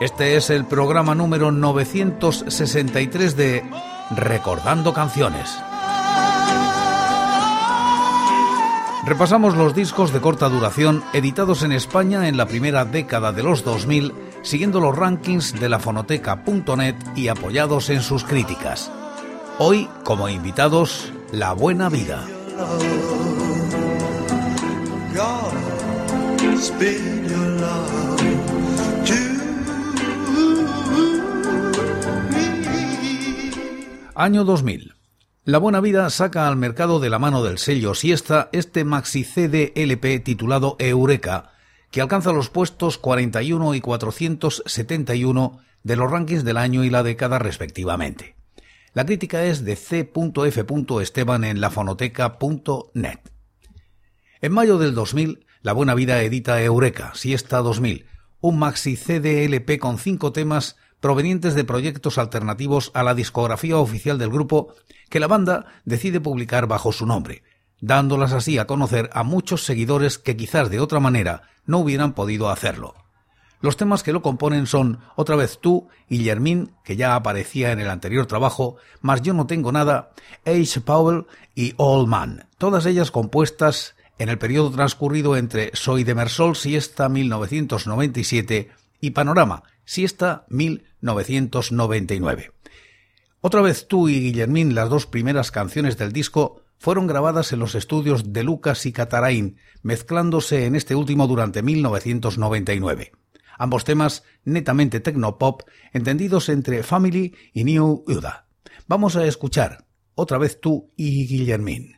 Este es el programa número 963 de Recordando Canciones. Repasamos los discos de corta duración editados en España en la primera década de los 2000 siguiendo los rankings de la fonoteca.net y apoyados en sus críticas. Hoy, como invitados, La Buena Vida. Año 2000. La Buena Vida saca al mercado de la mano del sello Siesta este maxi CD LP titulado Eureka, que alcanza los puestos 41 y 471 de los rankings del año y la década respectivamente. La crítica es de c.f. Esteban en lafonoteca.net. En mayo del 2000, La Buena Vida edita Eureka, Siesta 2000, un maxi CDLP con cinco temas provenientes de proyectos alternativos a la discografía oficial del grupo que la banda decide publicar bajo su nombre, dándolas así a conocer a muchos seguidores que quizás de otra manera no hubieran podido hacerlo. Los temas que lo componen son Otra vez tú y Germín, que ya aparecía en el anterior trabajo, más Yo no tengo nada, Ace Powell y All Man, todas ellas compuestas en el periodo transcurrido entre Soy de Mersol Siesta 1997 y Panorama Siesta 1999. Otra vez tú y Guillermín, las dos primeras canciones del disco, fueron grabadas en los estudios de Lucas y Catarain, mezclándose en este último durante 1999. Ambos temas netamente tecnopop, entendidos entre Family y New Uda. Vamos a escuchar otra vez tú y Guillermín.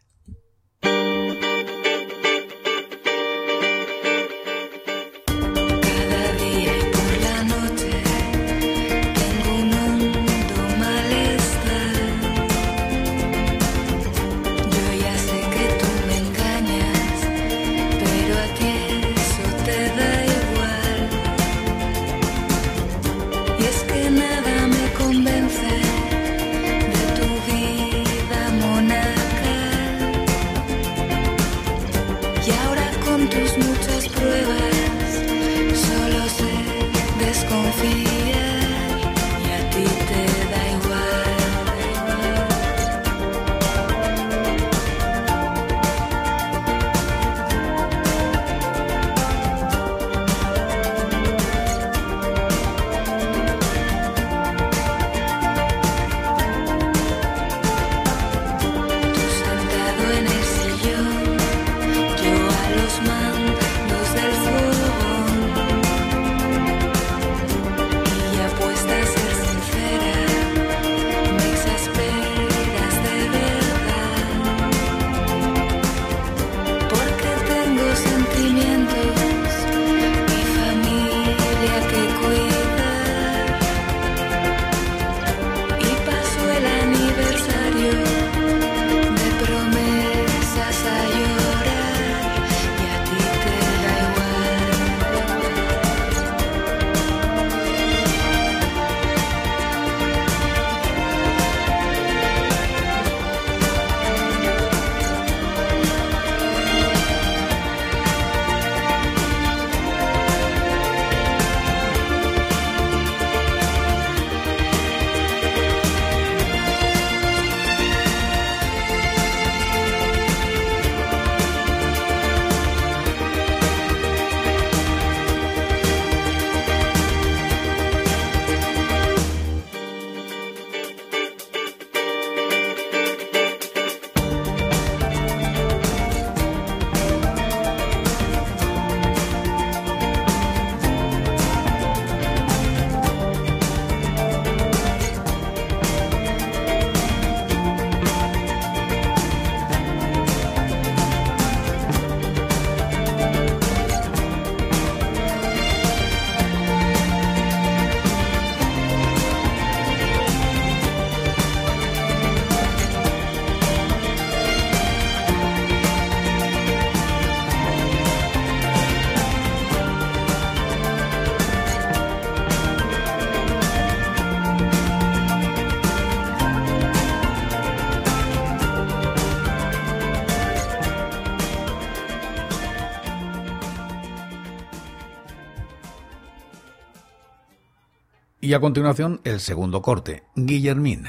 Y a continuación, el segundo corte, Guillermín.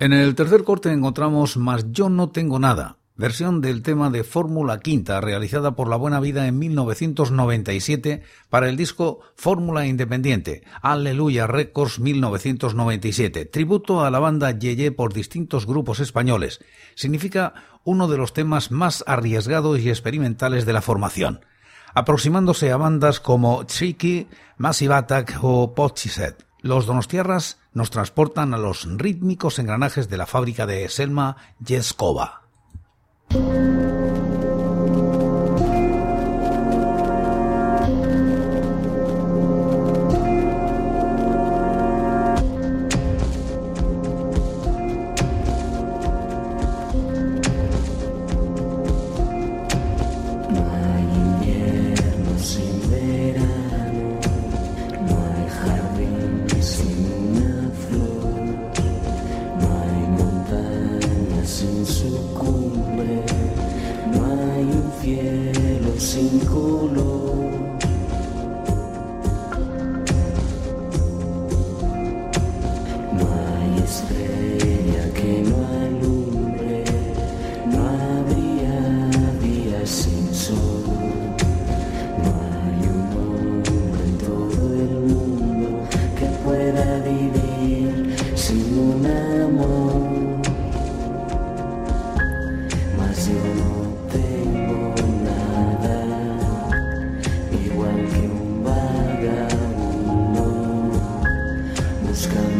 En el tercer corte encontramos Más yo no tengo nada, versión del tema de Fórmula Quinta realizada por La Buena Vida en 1997 para el disco Fórmula Independiente, Aleluya Records 1997, tributo a la banda Yeye por distintos grupos españoles. Significa uno de los temas más arriesgados y experimentales de la formación, aproximándose a bandas como Tricky, Massive Attack o Pochiset. Los donostiarras nos transportan a los rítmicos engranajes de la fábrica de Selma Yeskova.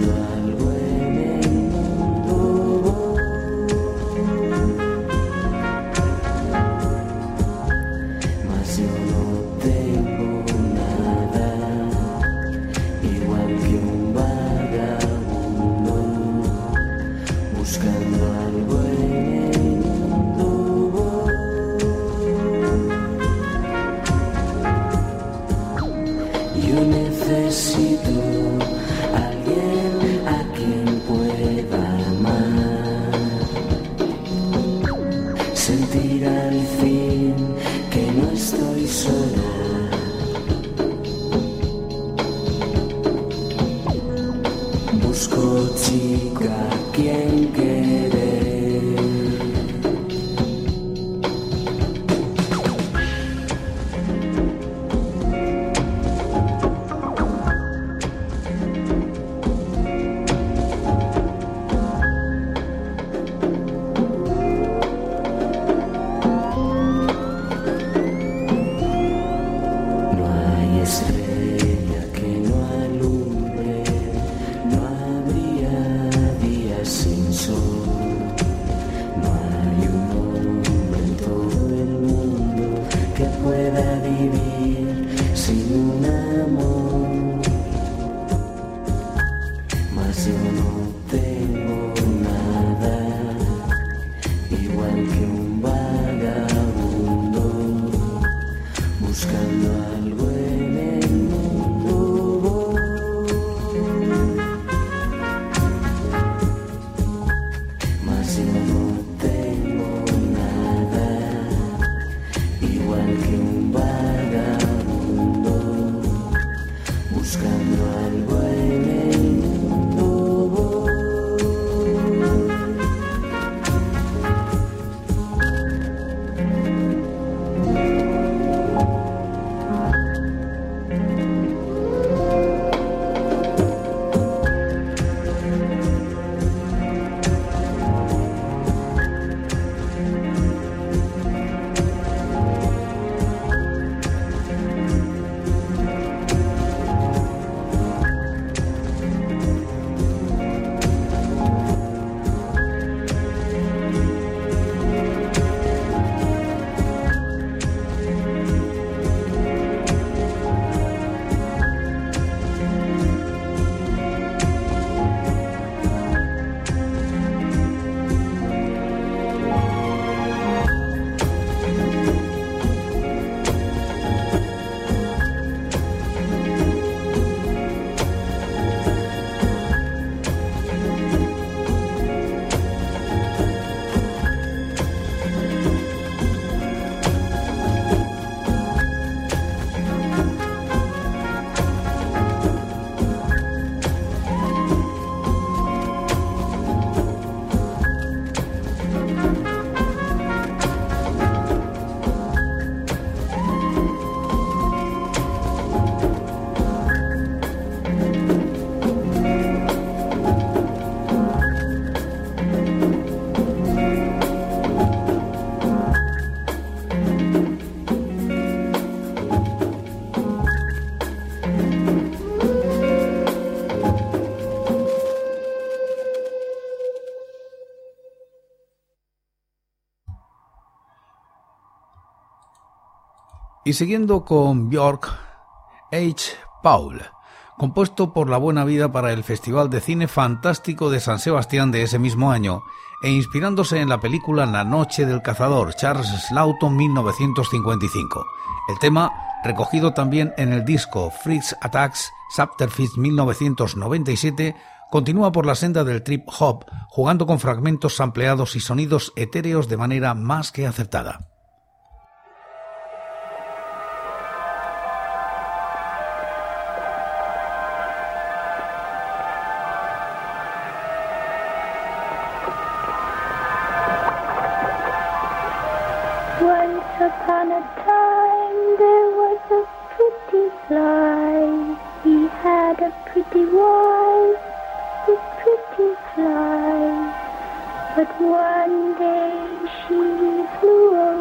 love. Y siguiendo con Björk, H. Paul, compuesto por La Buena Vida para el Festival de Cine Fantástico de San Sebastián de ese mismo año, e inspirándose en la película La Noche del Cazador, Charles Slaughton 1955. El tema, recogido también en el disco Fritz Attacks Subterfuge 1997, continúa por la senda del trip hop, jugando con fragmentos sampleados y sonidos etéreos de manera más que acertada. a pretty wife, a pretty fly. But one day she flew away.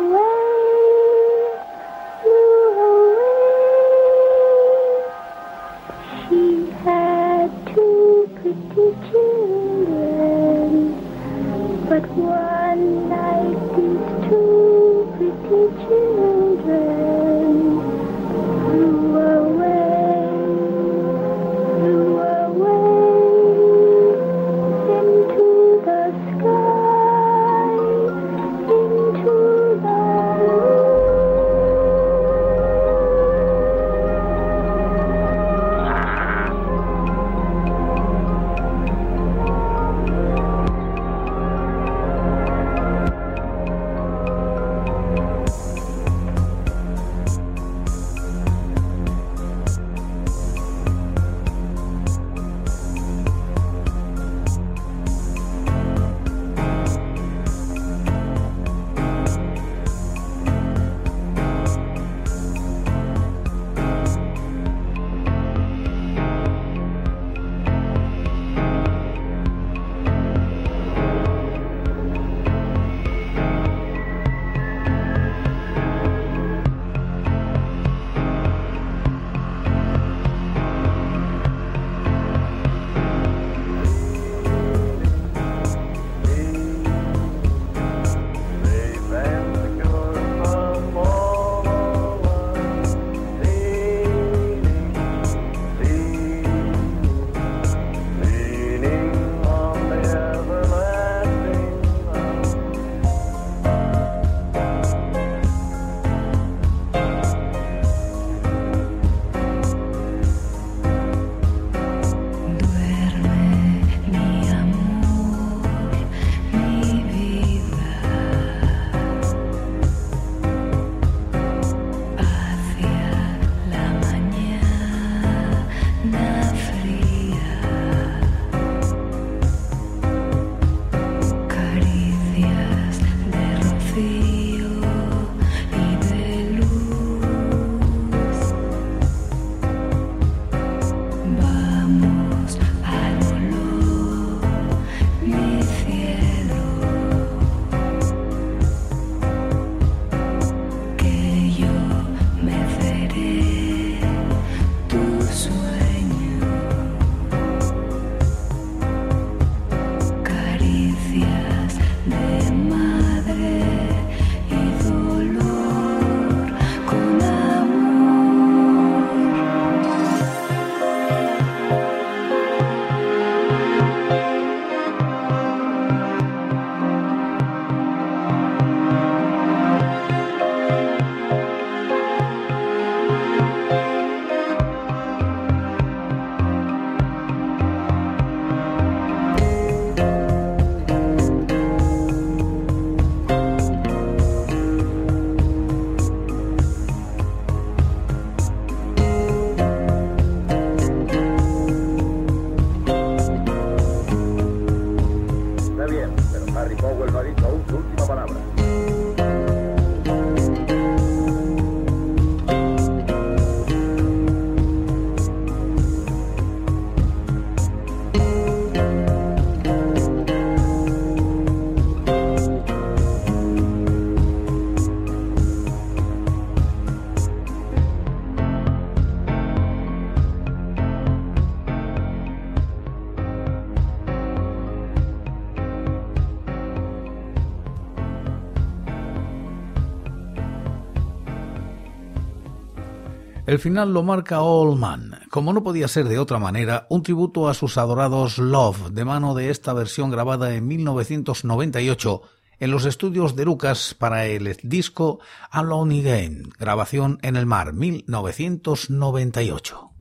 El final lo marca All Man, como no podía ser de otra manera, un tributo a sus adorados Love, de mano de esta versión grabada en 1998 en los estudios de Lucas para el disco Alone Again, grabación en el mar 1998.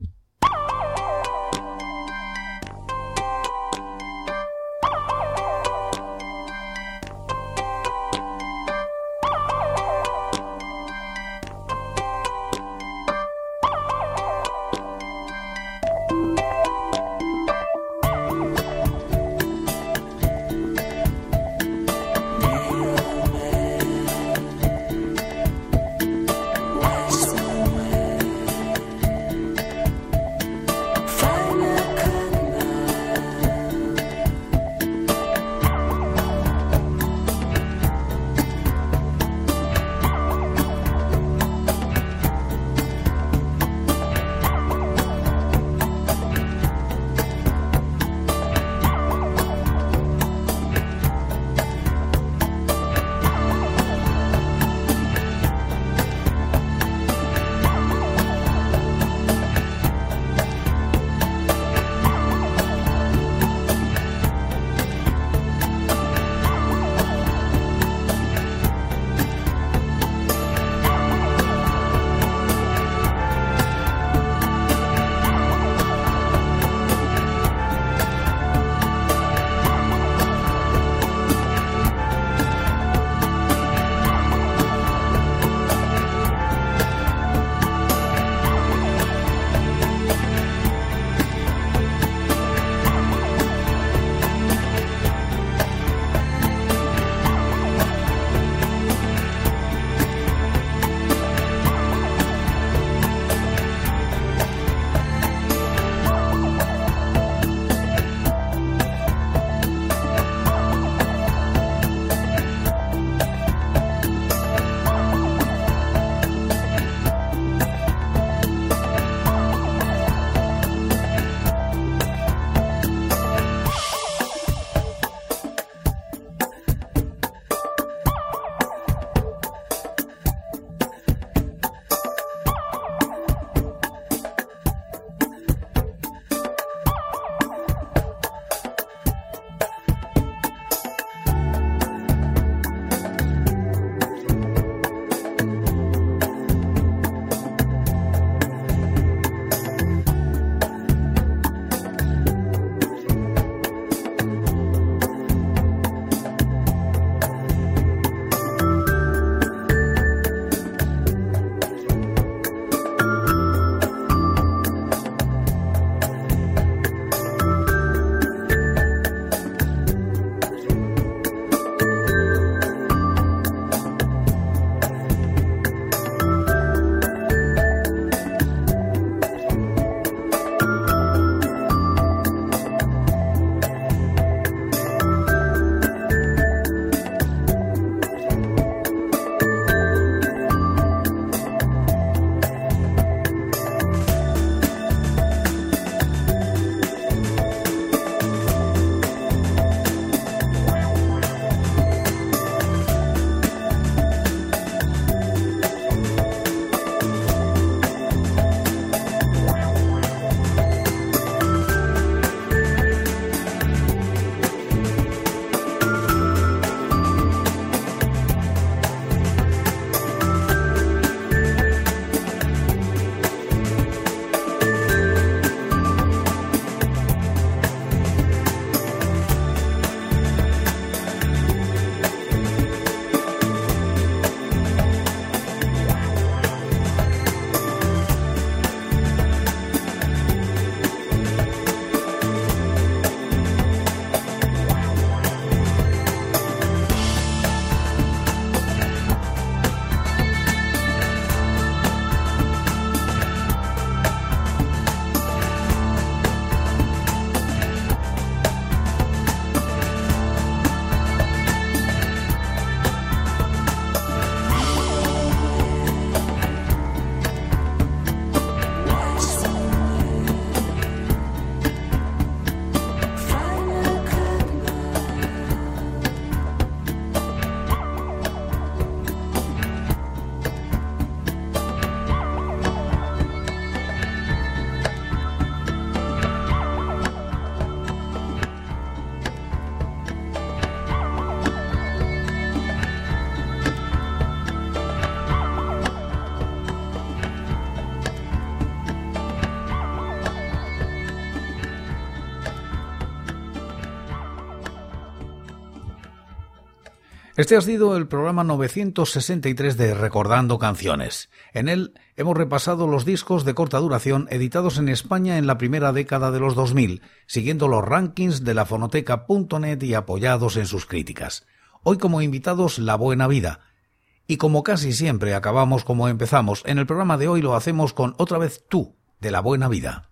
Este ha sido el programa 963 de Recordando Canciones. En él hemos repasado los discos de corta duración editados en España en la primera década de los 2000, siguiendo los rankings de la fonoteca.net y apoyados en sus críticas. Hoy como invitados La Buena Vida. Y como casi siempre acabamos como empezamos, en el programa de hoy lo hacemos con otra vez tú, de La Buena Vida.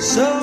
So